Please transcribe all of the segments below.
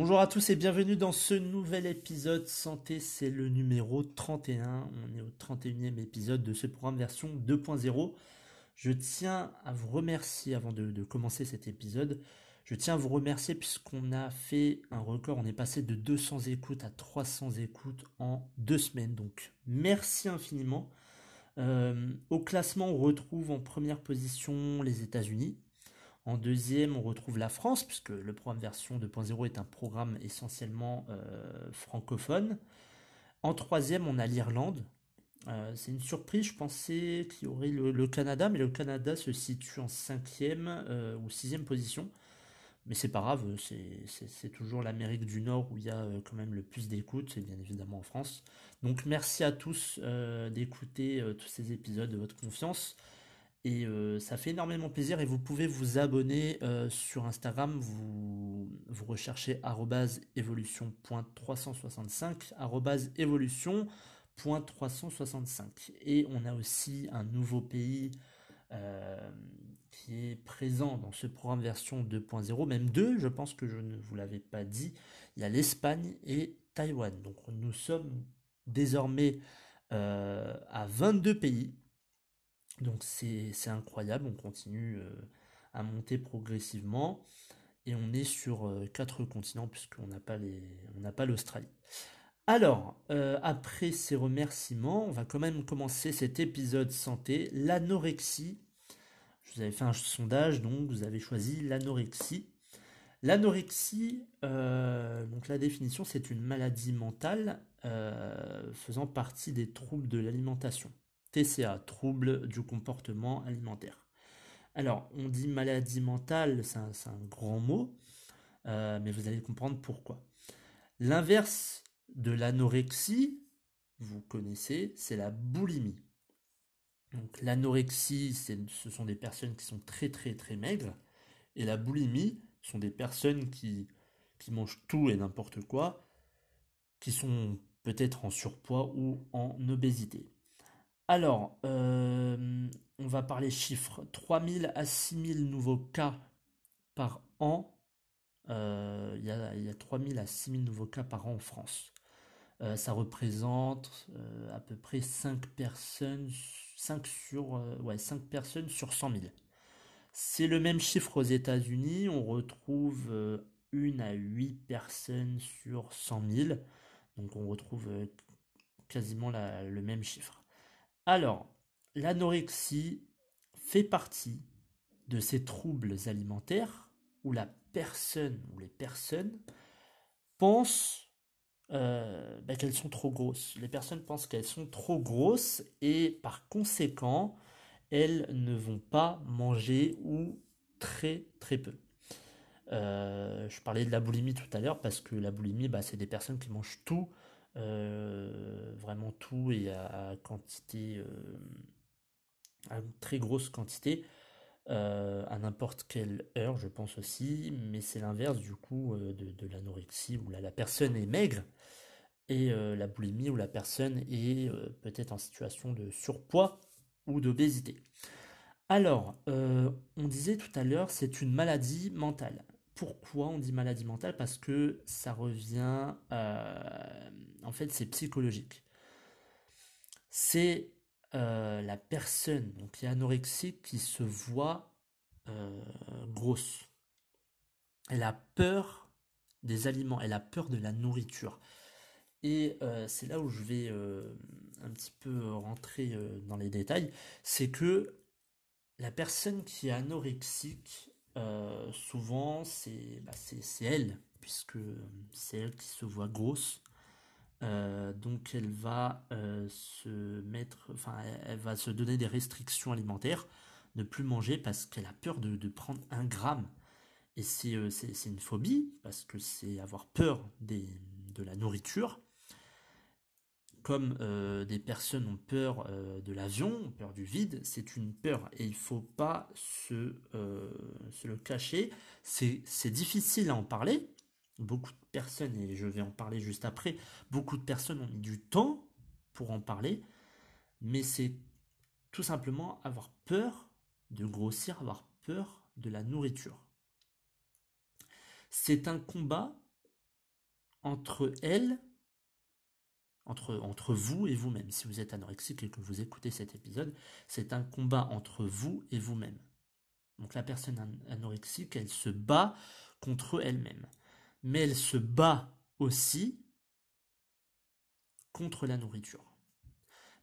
Bonjour à tous et bienvenue dans ce nouvel épisode Santé, c'est le numéro 31. On est au 31e épisode de ce programme version 2.0. Je tiens à vous remercier avant de, commencer cet épisode. Je tiens à vous remercier puisqu'on a fait un record. On est passé de 200 écoutes à 300 écoutes en deux semaines. Donc merci infiniment. Euh, au classement, on retrouve en première position les États-Unis en deuxième, on retrouve la France, puisque le programme version 2.0 est un programme essentiellement euh, francophone. En troisième, on a l'Irlande. Euh, c'est une surprise, je pensais qu'il y aurait le, Canada, mais le Canada se situe en cinquième euh, ou sixième position. Mais c'est pas grave, c'est toujours l'Amérique du Nord où il y a quand même le plus d'écoute, c'est bien évidemment en France. Donc merci à tous d'écouter tous ces épisodes de votre confiance. Et euh, ça fait énormément plaisir et vous pouvez vous abonner euh, sur Instagram, vous, vous recherchez évolution.365, évolution.365. Et on a aussi un nouveau pays euh, qui est présent dans ce programme version 2.0, même deux, je pense que je ne vous l'avais pas dit. Il y a l'Espagne et Taïwan. Donc nous sommes désormais à 22 pays donc c'est incroyable, on continue euh, à monter progressivement et on est sur euh, quatre continents puisqu'on n'a pas pas l'Australie. Alors, euh, après ces remerciements, on va quand même commencer cet épisode santé, l'anorexie. Je vous avais fait un sondage, donc vous avez choisi l'anorexie. L'anorexie, donc la définition, c'est une maladie mentale faisant partie des troubles de l'alimentation. TCA, trouble du comportement alimentaire. Alors, on dit maladie mentale, c'est un, grand mot, euh, mais vous allez comprendre pourquoi. L'inverse de l'anorexie, vous connaissez, c'est la boulimie. Donc l'anorexie, ce sont des personnes qui sont très très très maigres, et la boulimie sont des personnes qui, qui mangent tout et n'importe quoi, qui sont peut-être en surpoids ou en obésité. Alors, euh, on va parler chiffres. 3000 à 6000 nouveaux cas par an. Euh, il y, a, y, a 3000 à 6000 nouveaux cas par an en France. Euh, ça représente à peu près 5 personnes, 5 sur, ouais, 5 personnes sur 100 000. C'est le même chiffre aux États-Unis. On retrouve 1 à 8 personnes sur 100 000. Donc on retrouve quasiment le même chiffre. Alors, l'anorexie fait partie de ces troubles alimentaires où la personne ou les personnes pensent euh, bah, qu'elles sont trop grosses. Les personnes pensent qu'elles sont trop grosses et par conséquent, elles ne vont pas manger ou très très peu. Euh, je parlais de la boulimie tout à l'heure parce que la boulimie, bah, c'est des personnes qui mangent tout euh, vraiment tout et à, quantité, euh, à très grosse quantité, euh, à n'importe quelle heure, je pense aussi, mais c'est l'inverse du coup de, l'anorexie où la personne est maigre et la boulimie où la personne est peut-être en situation de surpoids ou d'obésité. Alors, on disait tout à l'heure, c'est une maladie mentale. Pourquoi on dit maladie mentale? Parce que ça revient, euh, en fait, c'est psychologique. C'est euh, la personne donc, qui est anorexique qui se voit euh, grosse. Elle a peur des aliments, elle a peur de la nourriture. Et c'est là où je vais un petit peu rentrer dans les détails, c'est que la personne qui est anorexique, euh, souvent bah, c'est elle, puisque c'est elle qui se voit grosse. Euh, donc elle va euh, se mettre, enfin elle va se donner des restrictions alimentaires. ne plus manger parce qu'elle a peur de, prendre un gramme. Et c'est une phobie, parce que c'est avoir peur de la nourriture comme euh, des personnes ont peur euh, de l'avion, peur du vide, c'est une peur et il faut pas se, euh, le cacher. C'est difficile à en parler. Beaucoup de personnes, et je vais en parler juste après, beaucoup de personnes ont mis du temps pour en parler, mais c'est tout simplement avoir peur de grossir, avoir peur de la nourriture. C'est un combat entre elles entre, vous et vous-même. Si vous êtes anorexique et que vous écoutez cet épisode, c'est un combat entre vous et vous-même. Donc la personne anorexique, elle se bat contre elle-même. Mais elle se bat aussi contre la nourriture.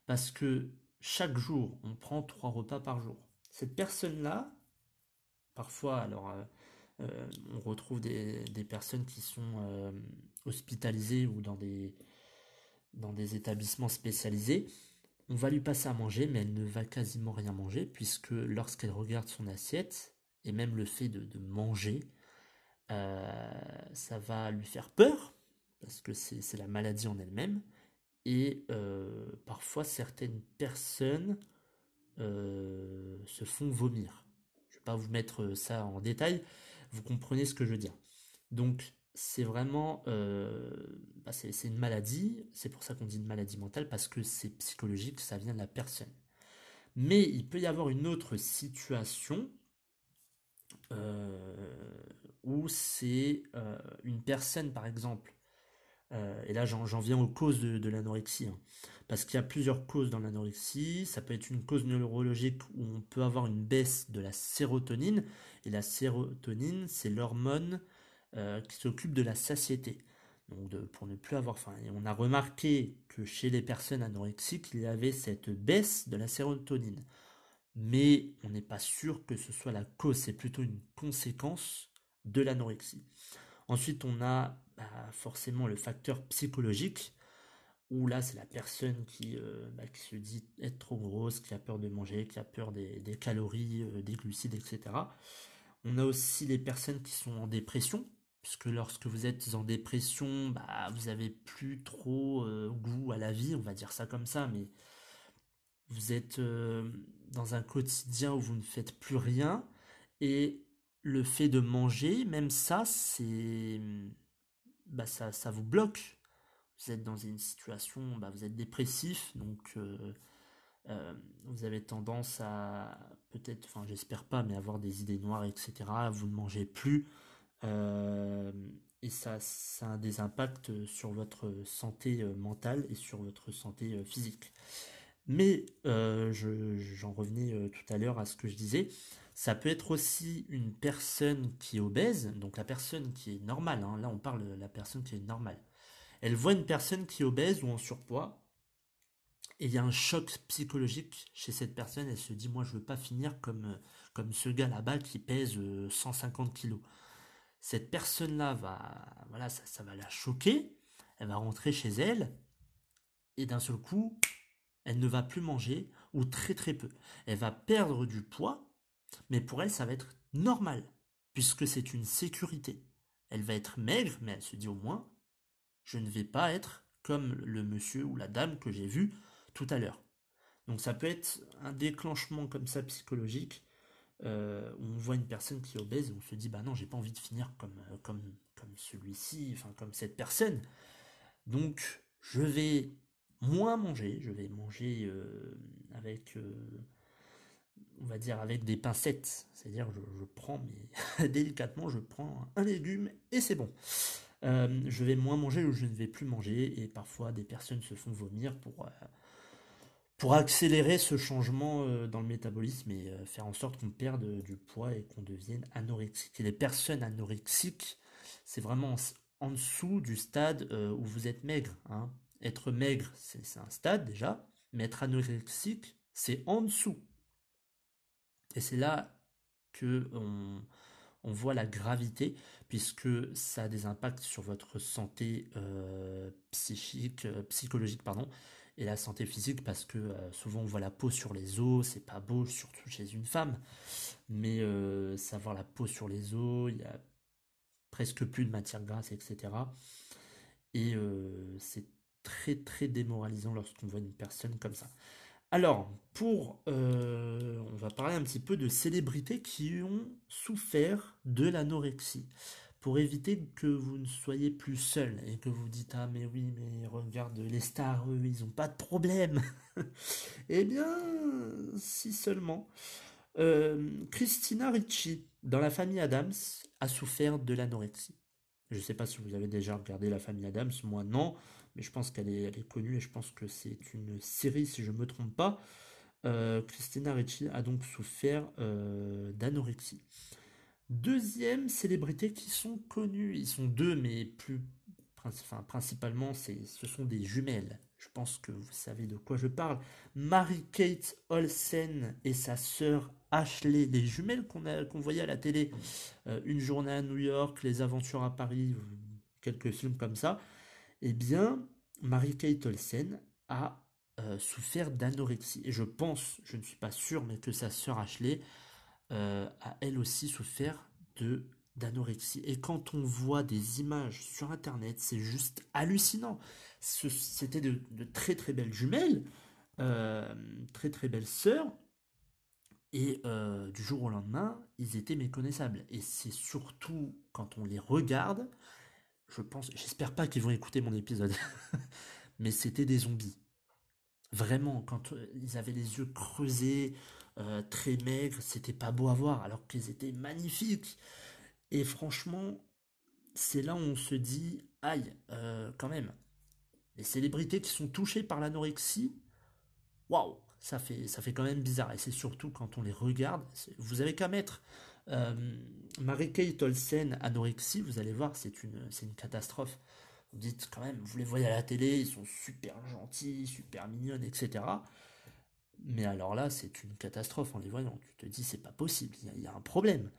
Parce que chaque jour, on prend trois repas par jour. Cette personne-là, parfois, alors, euh, euh, on retrouve des, personnes qui sont euh, hospitalisées ou dans des, dans des établissements spécialisés, on va lui passer à manger, mais elle ne va quasiment rien manger, puisque lorsqu'elle regarde son assiette, et même le fait de, manger, euh, ça va lui faire peur, parce que c'est la maladie en elle-même, et euh, parfois certaines personnes euh, se font vomir. Je ne vais pas vous mettre ça en détail, vous comprenez ce que je veux dire. Donc c'est vraiment euh, bah, c'est une maladie, c'est pour ça qu'on dit une maladie mentale, parce que c'est psychologique, ça vient de la personne. Mais il peut y avoir une autre situation euh, où c'est euh, une personne, par exemple, et là j'en viens aux causes de, l'anorexie, hein, parce qu'il y a plusieurs causes dans l'anorexie, ça peut être une cause neurologique où on peut avoir une baisse de la sérotonine, et la sérotonine c'est l'hormone euh, qui s'occupe de la satiété. Pour ne plus avoir faim. On a remarqué que chez les personnes anorexiques, il y avait cette baisse de la sérotonine. Mais on n'est pas sûr que ce soit la cause, c'est plutôt une conséquence de l'anorexie. Ensuite, on a bah, forcément le facteur psychologique, où là, c'est la personne qui, euh, bah, qui, se dit être trop grosse, qui a peur de manger, qui a peur des, calories, euh, des glucides, etc. On a aussi les personnes qui sont en dépression, puisque lorsque vous êtes en dépression, bah, vous avez plus trop euh, goût à la vie, on va dire ça comme ça, mais vous êtes euh, dans un quotidien où vous ne faites plus rien, et le fait de manger, même ça, c'est, bah, ça, ça vous bloque. Vous êtes dans une situation, bah, vous êtes dépressif, donc euh, vous avez tendance à peut-être, enfin j'espère pas, mais avoir des idées noires, etc. Vous ne mangez plus et ça, ça a des impacts sur votre santé euh, mentale et sur votre santé euh, physique. Mais j'en revenais tout à l'heure à ce que je disais. Ça peut être aussi une personne qui est obèse, donc la personne qui est normale. Hein. là, on parle de la personne qui est normale. Elle voit une personne qui est obèse ou en surpoids, et il y a un choc psychologique chez cette personne. Elle se dit, moi, je veux pas finir comme, comme ce gars là-bas qui pèse 150 kilos cette personne-là va, ça, va la choquer, elle va rentrer chez elle, et d'un seul coup, elle ne va plus manger, ou très très peu. Elle va perdre du poids, mais pour elle, ça va être normal, puisque c'est une sécurité. Elle va être maigre, mais elle se dit au moins, je ne vais pas être comme le monsieur ou la dame que j'ai vu tout à l'heure. Donc ça peut être un déclenchement comme ça psychologique euh, on voit une personne qui est obèse et on se dit bah non j'ai pas envie de finir comme euh, comme comme celui-ci enfin comme cette personne. Donc je vais moins manger je vais manger euh, avec on va dire avec des pincettes. C'est-à-dire je, je, prends mais délicatement je prends un légume et c'est bon. Je vais moins manger ou je ne vais plus manger et parfois des personnes se font vomir pour pour accélérer ce changement euh, dans le métabolisme et euh, faire en sorte qu'on perde euh, du poids et qu'on devienne anorexique. Et les personnes anorexiques, c'est vraiment en dessous du stade où vous êtes maigre. Hein. Être maigre, c'est un stade déjà, mais être anorexique, c'est en dessous. Et c'est là que on, voit la gravité, puisque ça a des impacts sur votre santé psychique, psychologique, pardon, et la santé physique parce que euh, souvent on voit la peau sur les os, c'est pas beau surtout chez une femme, mais euh, savoir la peau sur les os, il y a presque plus de matière grasse, etc. Et euh, c'est très très démoralisant lorsqu'on voit une personne comme ça. Alors, pour, on va parler un petit peu de célébrités qui ont souffert de l'anorexie pour éviter que vous ne soyez plus seul et que vous dites ah mais oui mais regarde les stars eux ils ont pas de problème. Eh bien si seulement. Euh, Christina Ricci dans la famille Adams a souffert de l'anorexie. Je sais pas si vous avez déjà regardé la famille Adams moi non mais je pense qu'elle est, connue et je pense que c'est une série si je me trompe pas. Euh, Christina Ricci a donc souffert euh, d'anorexie Deuxième célébrité qui sont connues, ils sont deux, mais plus, enfin, principalement, ce sont des jumelles. Je pense que vous savez de quoi je parle. Mary-Kate Olsen et sa sœur Ashley, les jumelles qu'on voyait à la télé, euh, Une journée à New York, Les aventures à Paris, quelques films comme ça. Eh bien, Mary-Kate Olsen a euh, souffert d'anorexie. Et je pense, je ne suis pas sûr, mais que sa sœur Ashley euh, a elle aussi souffert de d'anorexie. Et quand on voit des images sur Internet, c'est juste hallucinant. C'était de, très très belles jumelles, euh, très très belles sœurs, et euh, du jour au lendemain, ils étaient méconnaissables. Et c'est surtout quand on les regarde, je pense, j'espère pas qu'ils vont écouter mon épisode, mais c'était des zombies. Vraiment, quand ils avaient les yeux creusés, euh, très maigres, c'était pas beau à voir, alors qu'ils étaient magnifiques. Et franchement, c'est là où on se dit, aïe, euh, quand même, les célébrités qui sont touchées par l'anorexie, waouh, ça fait, ça fait quand même bizarre. Et c'est surtout quand on les regarde, vous avez qu'à mettre euh, Marie-Kate Olsen anorexie, vous allez voir, c'est une, c'est une catastrophe. Vous dites quand même, vous les voyez à la télé, ils sont super gentils, super mignonnes, etc. Mais alors là, c'est une catastrophe en les voyant. Tu te dis, c'est pas possible, il y, a un problème.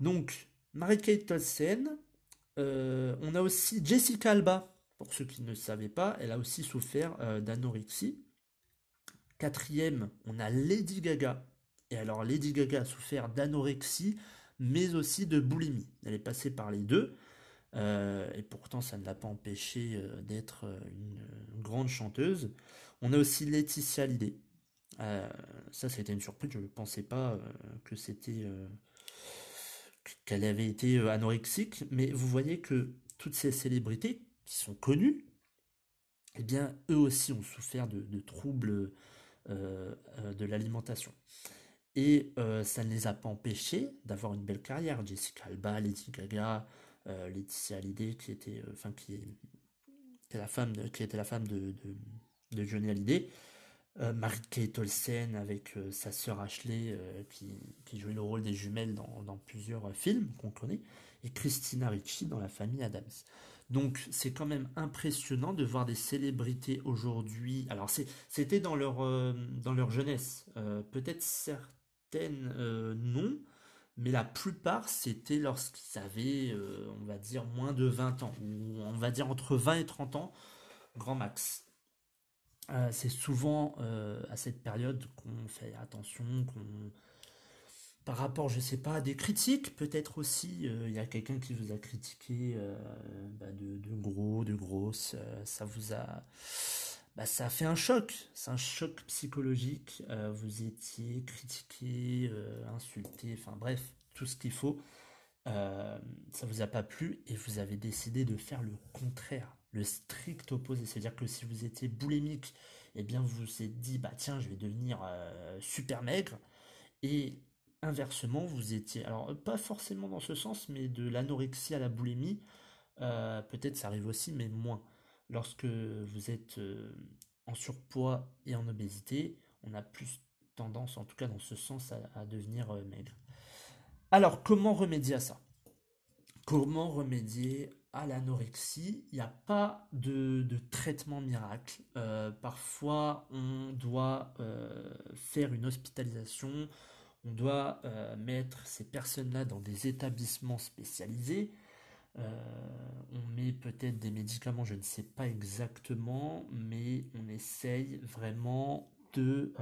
Donc, Mary-Kate Olsen, euh, on a aussi Jessica Alba. Pour ceux qui ne savaient pas, elle a aussi souffert euh, d'anorexie. Quatrième, on a Lady Gaga. Et alors, Lady Gaga a souffert d'anorexie, mais aussi de boulimie. Elle est passée par les deux. Euh, et pourtant, ça ne l'a pas empêché d'être une, grande chanteuse. On a aussi Laetitia Hallyday. Euh, ça, c'était une surprise. Je ne pensais pas euh, que c'était euh, qu'elle avait été anorexique. Mais vous voyez que toutes ces célébrités qui sont connues, eh bien, eux aussi ont souffert de, troubles de l'alimentation. Et ça ne les a pas empêchés d'avoir une belle carrière. Jessica Alba, Lady Gaga, Laetitia Hallyday, qui était, la femme de Johnny Hallyday, euh, Marie-Kate Olsen avec euh, sa sœur Ashley euh, qui, jouait le rôle des jumelles dans, dans plusieurs films qu'on connaît, et Christina Ricci dans la famille Adams. Donc c'est quand même impressionnant de voir des célébrités aujourd'hui. Alors c'était dans leur dans leur jeunesse, peut-être certaines non, mais la plupart c'était lorsqu'ils avaient, on va dire, moins de 20 ans, ou on va dire entre 20 et 30 ans, grand max. Euh, c'est souvent euh, à cette période qu'on fait attention, qu'on par rapport, je sais pas, à des critiques, peut-être aussi, euh, il y a quelqu'un qui vous a critiqué bah, de, gros, de grosses, ça vous a, bah, ça a fait un choc, c'est un choc psychologique, vous étiez critiqué, insulté, enfin bref, tout ce qu'il faut, ça vous a pas plu et vous avez décidé de faire le contraire le strict opposé. C'est-à-dire que si vous étiez boulimique, eh bien vous vous êtes dit, bah tiens, je vais devenir euh, super maigre. Et inversement, vous étiez, alors pas forcément dans ce sens, mais de l'anorexie à la boulimie, euh, peut-être ça arrive aussi, mais moins. Lorsque vous êtes euh, en surpoids et en obésité, on a plus tendance, en tout cas dans ce sens, à devenir maigre. Alors, comment remédier à ça? Comment remédier l'anorexie, il n'y a pas de, traitement miracle. Euh, parfois, on doit euh, faire une hospitalisation, on doit euh, mettre ces personnes-là dans des établissements spécialisés. on met peut-être des médicaments, je ne sais pas exactement, mais on essaye vraiment de,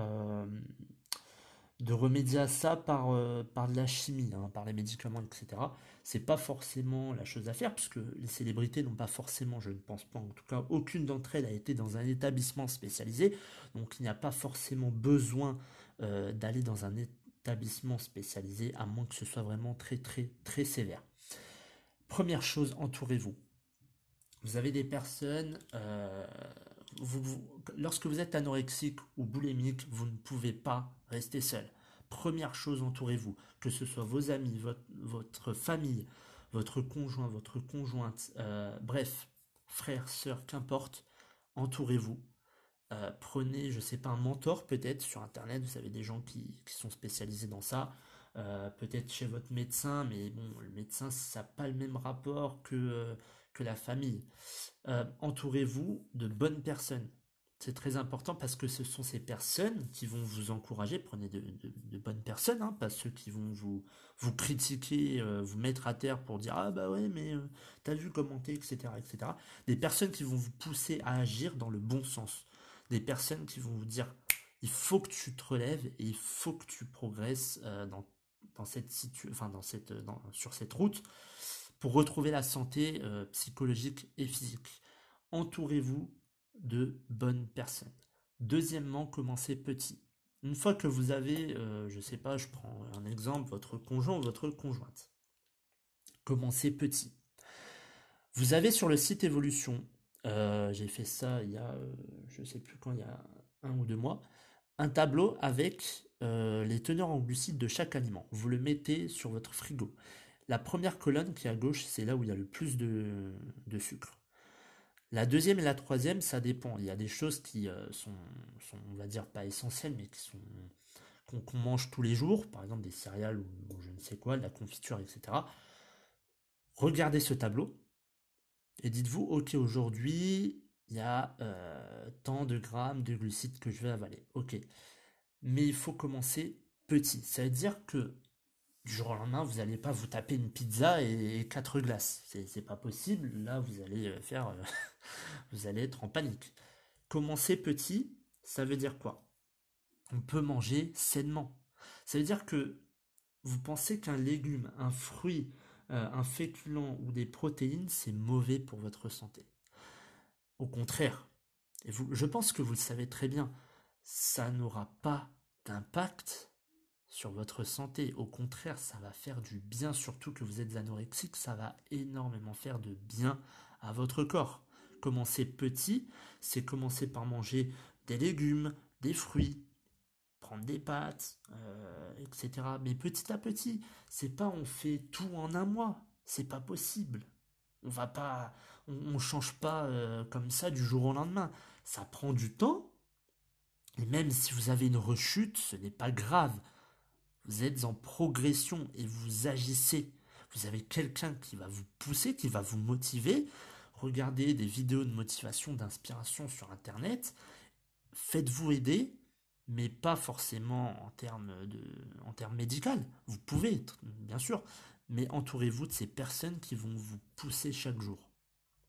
de remédier à ça par, par de la chimie, hein, par les médicaments, etc. C'est pas forcément la chose à faire, puisque les célébrités n'ont pas forcément, je ne pense pas, en tout cas, aucune d'entre elles a été dans un établissement spécialisé, donc il n'y a pas forcément besoin d'aller dans un établissement spécialisé, à moins que ce soit vraiment très très très sévère. Première chose, entourez-vous. Vous avez des personnes, euh, lorsque vous êtes anorexique ou boulimique, vous ne pouvez pas rester seul. Première chose, entourez-vous, que ce soit vos amis, votre, famille, votre conjoint, votre conjointe, euh, bref, frère, sœur, qu'importe, entourez-vous. Euh, prenez, je sais pas, un mentor peut-être sur internet, vous savez, des gens qui, sont spécialisés dans ça. Euh, peut-être chez votre médecin, mais bon, le médecin, ça n'a pas le même rapport que, que la famille. Entourez-vous de bonnes personnes. C'est très important parce que ce sont ces personnes qui vont vous encourager. Prenez de, bonnes personnes, hein, pas ceux qui vont vous, vous critiquer, vous mettre à terre pour dire ah bah ouais mais t'as vu commenter etc etc. Des personnes qui vont vous pousser à agir dans le bon sens des personnes qui vont vous dire il faut que tu te relèves et il faut que tu progresses euh, dans cette dans, sur cette route pour retrouver la santé euh, psychologique et physique. Entourez-vous de bonnes personnes. Deuxièmement, commencez petit. Une fois que vous avez, euh, je sais pas, je prends un exemple, votre conjoint ou votre conjointe. Commencez petit. Vous avez sur le site Evolution euh, j'ai fait ça il y a, je sais plus quand, il y a un ou deux mois. Un tableau avec les teneurs en glucides de chaque aliment. Vous le mettez sur votre frigo. La première colonne qui est à gauche, c'est là où il y a le plus de, sucre. La deuxième et la troisième, ça dépend. Il y a des choses qui sont, on va dire, pas essentielles, mais qui sont qu'on mange tous les jours, par exemple des céréales ou, je ne sais quoi, de la confiture, etc. Regardez ce tableau, et dites-vous, ok, aujourd'hui, il y a euh, tant de grammes de glucides que je vais avaler. Ok. Mais il faut commencer petit. Ça veut dire que du jour au lendemain, vous n'allez pas vous taper une pizza et, quatre glaces. C'est pas possible. Là, vous allez euh, faire. Euh, vous allez être en panique. Commencer petit, ça veut dire quoi? On peut manger sainement. Ça veut dire que vous pensez qu'un légume, un fruit, euh, un féculent ou des protéines, c'est mauvais pour votre santé. Au contraire, je pense que vous le savez très bien, ça n'aura pas d'impact sur votre santé. Au contraire, ça va faire du bien, surtout que vous êtes anorexique, ça va énormément faire de bien à votre corps. Commencer petit, c'est commencer par manger des légumes, des fruits, prendre des pâtes, euh, etc. Mais petit à petit, c'est pas on fait tout en un mois, c'est pas possible. On va pas, on, change pas euh, comme ça du jour au lendemain. Ça prend du temps. Et même si vous avez une rechute, ce n'est pas grave. Vous êtes en progression et vous agissez. Vous avez quelqu'un qui va vous pousser, qui va vous motiver. Regardez des vidéos de motivation, d'inspiration sur Internet. Faites-vous aider mais pas forcément en termes de, médicaux. Vous pouvez, bien sûr, mais entourez-vous de ces personnes qui vont vous pousser chaque jour.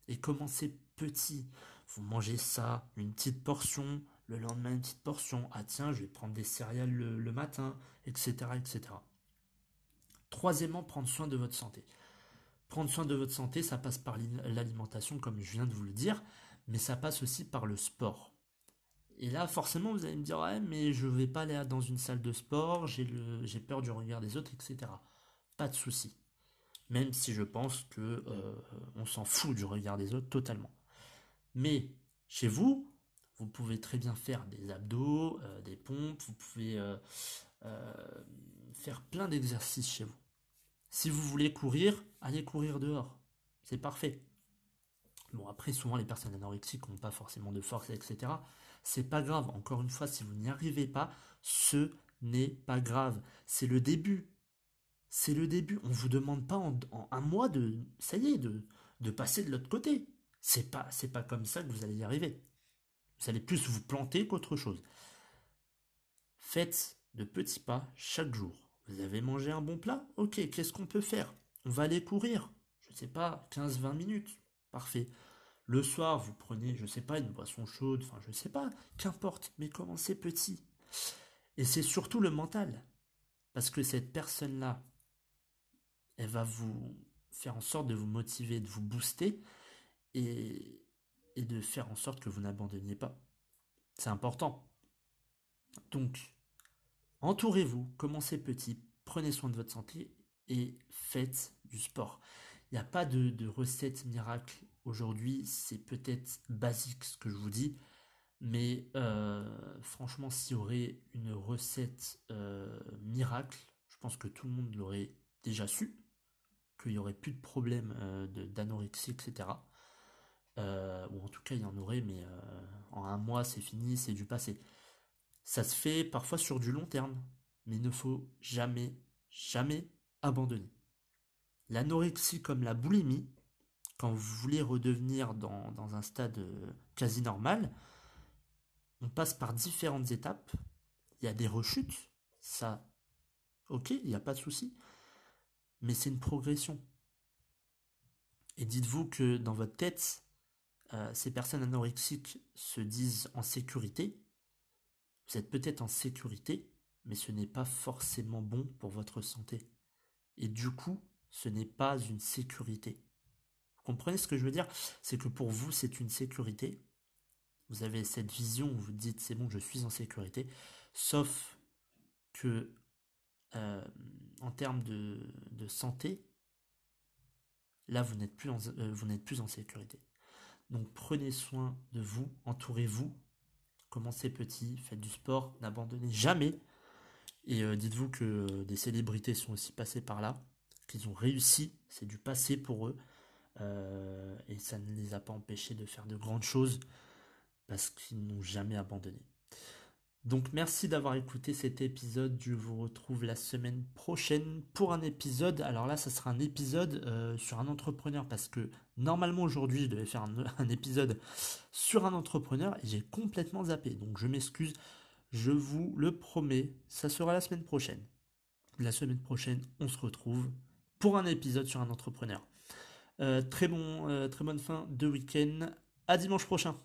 Et commencez petit. Vous mangez ça, une petite portion, le lendemain une petite portion. Ah tiens, je vais prendre des céréales le, matin, etc., etc. Troisièmement, prendre soin de votre santé. Prendre soin de votre santé, ça passe par l'alimentation, comme je viens de vous le dire, mais ça passe aussi par le sport. Et là, forcément, vous allez me dire, ouais, mais je vais pas aller dans une salle de sport, j'ai peur du regard des autres, etc. Pas de souci. Même si je pense que euh, on s'en fout du regard des autres totalement. Mais chez vous, vous pouvez très bien faire des abdos, euh, des pompes, vous pouvez euh, faire plein d'exercices chez vous. Si vous voulez courir, allez courir dehors. C'est parfait. Bon, après, souvent, les personnes anorexiques n'ont pas forcément de force, etc. C'est pas grave. Encore une fois, si vous n'y arrivez pas, ce n'est pas grave. C'est le début. C'est le début. On vous demande pas en, un mois de, ça y est, de, de passer de l'autre côté. C'est pas, c'est pas comme ça que vous allez y arriver. Vous allez plus vous planter qu'autre chose. Faites de petits pas chaque jour. Vous avez mangé un bon plat? Ok, qu'est-ce qu'on peut faire? On va aller courir. je sais pas, 15-20 minutes. Parfait. Le soir, vous prenez, je sais pas, une boisson chaude, enfin, je sais pas, qu'importe, mais commencez petit. Et c'est surtout le mental. Parce que cette personne-là, elle va vous faire en sorte de vous motiver, de vous booster et, et de faire en sorte que vous n'abandonniez pas. C'est important. Donc, entourez-vous, commencez petit, prenez soin de votre santé et faites du sport. Il n'y a pas de, recette miracle aujourd'hui, c'est peut-être basique ce que je vous dis, mais euh, franchement, s'il y aurait une recette euh, miracle, je pense que tout le monde l'aurait déjà su, qu'il n'y aurait plus de problème euh, d'anorexie, etc. ou en tout cas, il y en aurait, mais en un mois, c'est fini, c'est du passé. Ça se fait parfois sur du long terme, mais il ne faut jamais, jamais abandonner. L'anorexie comme la boulimie, quand vous voulez redevenir dans, dans un stade quasi normal, on passe par différentes étapes. Il y a des rechutes, ça, ok, il n'y a pas de souci, mais c'est une progression. Et dites-vous que dans votre tête, euh, ces personnes anorexiques se disent en sécurité. Vous êtes peut-être en sécurité, mais ce n'est pas forcément bon pour votre santé. Et du coup, ce n'est pas une sécurité. Vous comprenez ce que je veux dire? C'est que pour vous, c'est une sécurité, vous avez cette vision où vous dites c'est bon, je suis en sécurité, sauf que euh, en termes de, santé, là vous n'êtes plus, en, euh, vous n'êtes plus en sécurité. Donc prenez soin de vous, entourez-vous, commencez petit, faites du sport, n'abandonnez jamais. Et euh, dites-vous que des célébrités sont aussi passées par là, qu'ils ont réussi, c'est du passé pour eux, et ça ne les a pas empêchés de faire de grandes choses parce qu'ils n'ont jamais abandonné. Donc merci d'avoir écouté cet épisode. Je vous retrouve la semaine prochaine pour un épisode. Alors là, ça sera un épisode euh, sur un entrepreneur parce que normalement aujourd'hui, je devais faire un, épisode sur un entrepreneur et j'ai complètement zappé. Donc je m'excuse. Je vous le promets, ça sera la semaine prochaine. La semaine prochaine, on se retrouve pour un épisode sur un entrepreneur. Euh, très bon, euh, très bonne fin de week-end. À dimanche prochain.